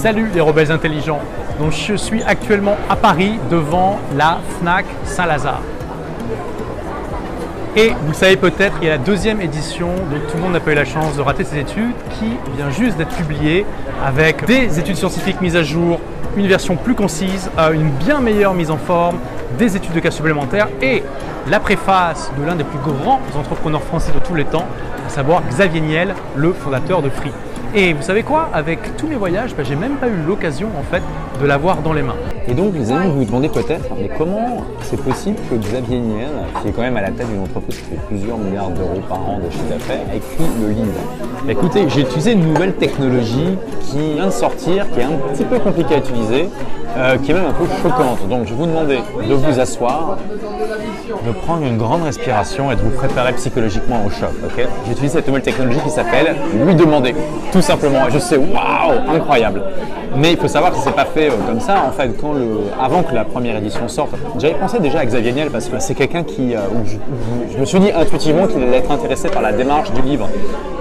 Salut les rebelles intelligents. Donc je suis actuellement à Paris devant la Fnac Saint-Lazare. Et vous le savez peut-être, il y a la deuxième édition dont tout le monde n'a pas eu la chance de rater ses études qui vient juste d'être publiée avec des études scientifiques mises à jour, une version plus concise, une bien meilleure mise en forme, des études de cas supplémentaires et la préface de l'un des plus grands entrepreneurs français de tous les temps, à savoir Xavier Niel, le fondateur de Free. Et vous savez quoi? Avec tous mes voyages, bah, j'ai même pas eu l'occasion en fait l'avoir dans les mains. Et donc, les amis, vous vous demandez peut-être, mais comment c'est possible que Xavier Niel, qui est quand même à la tête d'une entreprise qui fait plusieurs milliards d'euros par an de chiffre d'affaires, écrit le livre? Écoutez, j'ai utilisé une nouvelle technologie qui vient de sortir, qui est un petit peu compliquée à utiliser, euh, qui est même un peu choquante. Donc, je vais vous demander de vous asseoir, de prendre une grande respiration et de vous préparer psychologiquement au choc. ok? J'utilise cette nouvelle technologie qui s'appelle lui demander, tout simplement. Et je sais, waouh, incroyable. Mais il faut savoir que ce n'est pas fait euh, comme ça. En fait, quand avant que la première édition sorte, j'avais pensé déjà à Xavier Niel parce que c'est quelqu'un qui, euh, je, me suis dit intuitivement qu'il allait être intéressé par la démarche du livre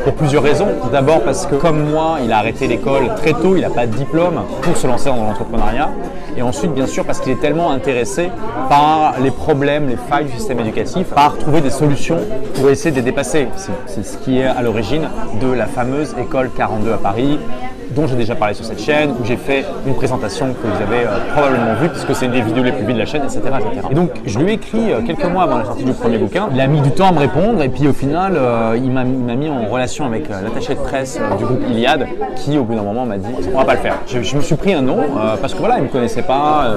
pour plusieurs raisons. D'abord parce que comme moi, il a arrêté l'école très tôt, il n'a pas de diplôme pour se lancer dans l'entrepreneuriat. Et ensuite, bien sûr, parce qu'il est tellement intéressé par les problèmes, les failles du système éducatif, par trouver des solutions pour essayer de les dépasser. C'est ce qui est à l'origine de la fameuse école 42 à Paris, dont j'ai déjà parlé sur cette chaîne, où j'ai fait une présentation que vous avez euh, probablement vue, puisque c'est une des vidéos les plus vues de la chaîne, etc., Et donc, je lui ai écrit euh, quelques mois avant la sortie du premier bouquin. Il a mis du temps à me répondre, et puis au final, euh, il m'a mis en relation avec l'attaché de presse du groupe Iliad, qui au bout d'un moment m'a dit on va pas le faire. Je, je, me suis pris un nom, parce que voilà, il me connaissait pas.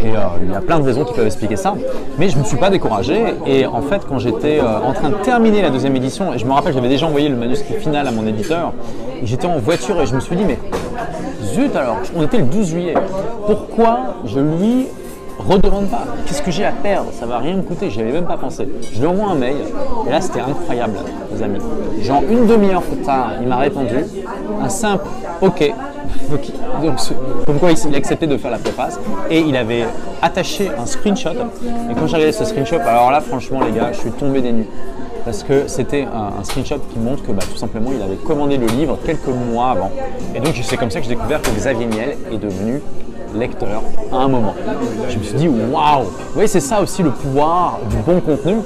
Et il y a plein de raisons qui peuvent expliquer ça. Mais je ne me suis pas découragé. Et en fait, quand j'étais en train de terminer la deuxième édition, et je me rappelle, j'avais déjà envoyé le manuscrit final à mon éditeur, j'étais en voiture et je me suis dit, mais zut alors, on était le 12 juillet, pourquoi je lui redemande pas? Qu'est-ce que j'ai à perdre? Ça va rien me coûter, j'y avais même pas pensé. Je lui envoie un mail, et là c'était incroyable, les amis. Genre une demi-heure plus tard, il m'a répondu un simple OK. Donc, comme quoi il a accepté de faire la préface et il avait attaché un screenshot. Et quand j'ai regardé ce screenshot, alors là, franchement, les gars, je suis tombé des nues parce que c'était un, screenshot qui montre que bah, tout simplement il avait commandé le livre quelques mois avant. Et donc c'est comme ça que j'ai découvert que Xavier Niel est devenu lecteur à un moment. Je me suis dit waouh Vous voyez, c'est ça aussi le pouvoir du bon contenu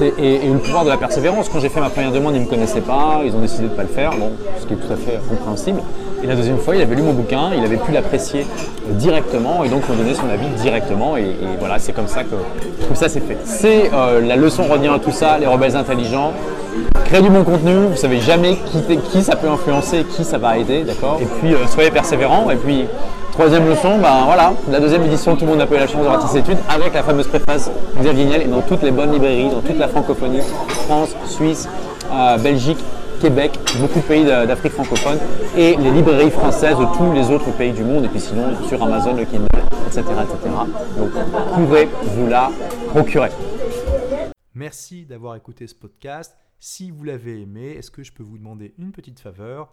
et, et, le pouvoir de la persévérance. Quand j'ai fait ma première demande, ils ne me connaissaient pas, ils ont décidé de ne pas le faire, bon, ce qui est tout à fait compréhensible. Et la deuxième fois, il avait lu mon bouquin, il avait pu l'apprécier directement et donc me donner son avis directement. Et, voilà, c'est comme ça que, tout ça c'est fait. C'est euh, la leçon revenir à tout ça, les rebelles intelligents. Créer du bon contenu, vous savez jamais qui, qui ça peut influencer, qui ça va aider, d'accord? Et puis euh, soyez persévérants. Et puis troisième leçon, ben voilà, la deuxième édition, tout le monde pas eu la chance de rater ses études avec la fameuse préface Xavier Niel et dans toutes les bonnes librairies, dans toute la francophonie, France, Suisse, euh, Belgique, Québec, beaucoup de pays d'Afrique francophone et les librairies françaises de tous les autres pays du monde, et puis sinon sur Amazon, le Kindle, etc. etc. Donc, pouvez vous la procurer. Merci d'avoir écouté ce podcast. Si vous l'avez aimé, est-ce que je peux vous demander une petite faveur?